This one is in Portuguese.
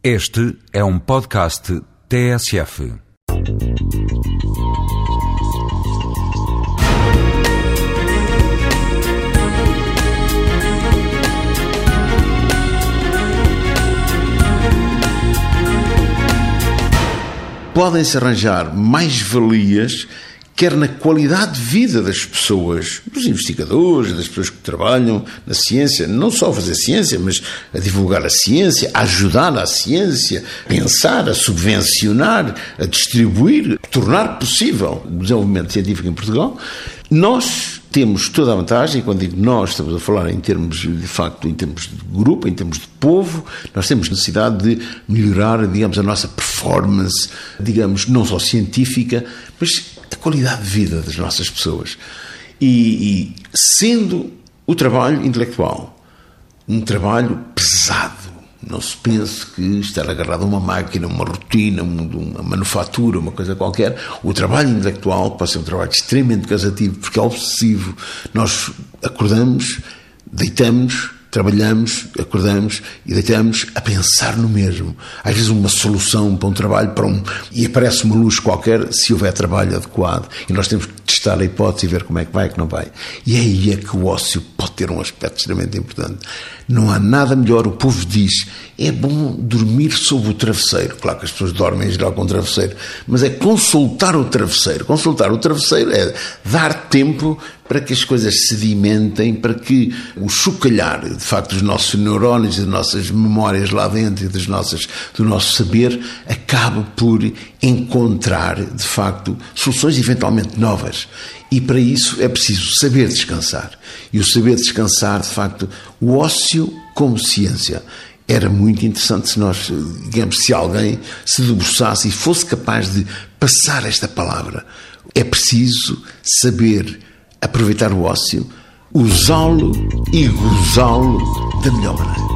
Este é um podcast TSF. Podem-se arranjar mais-valias quer na qualidade de vida das pessoas, dos investigadores, das pessoas que trabalham na ciência, não só a fazer ciência, mas a divulgar a ciência, a ajudar a ciência, a pensar, a subvencionar, a distribuir, a tornar possível o desenvolvimento científico em Portugal. Nós temos toda a vantagem, quando digo nós, estamos a falar em termos, de facto, em termos de grupo, em termos de povo, nós temos necessidade de melhorar, digamos, a nossa performance, digamos, não só científica, mas qualidade de vida das nossas pessoas. E, e sendo o trabalho intelectual um trabalho pesado, não se pense que estar agarrado a uma máquina, uma rotina, uma manufatura, uma coisa qualquer. O trabalho intelectual pode ser um trabalho extremamente cansativo, porque é obsessivo. Nós acordamos, deitamos, trabalhamos, acordamos e deitamos a pensar no mesmo. Às vezes uma solução para um trabalho, para um e aparece uma luz qualquer se houver trabalho adequado e nós temos que testar a hipótese e ver como é que vai e que não vai. E aí é que o ócio ter um aspecto extremamente importante. Não há nada melhor, o povo diz, é bom dormir sob o travesseiro. Claro que as pessoas dormem em geral com o travesseiro, mas é consultar o travesseiro. Consultar o travesseiro é dar tempo para que as coisas sedimentem, para que o chocalhar, de facto, dos nossos neurónios, das nossas memórias lá dentro e das nossas, do nosso saber, acabe por encontrar, de facto, soluções eventualmente novas. E para isso é preciso saber descansar. E o saber descansar, de facto, o ócio como ciência. Era muito interessante se nós, digamos, se alguém se debruçasse e fosse capaz de passar esta palavra. É preciso saber aproveitar o ócio, usá-lo e gozá-lo da melhor maneira.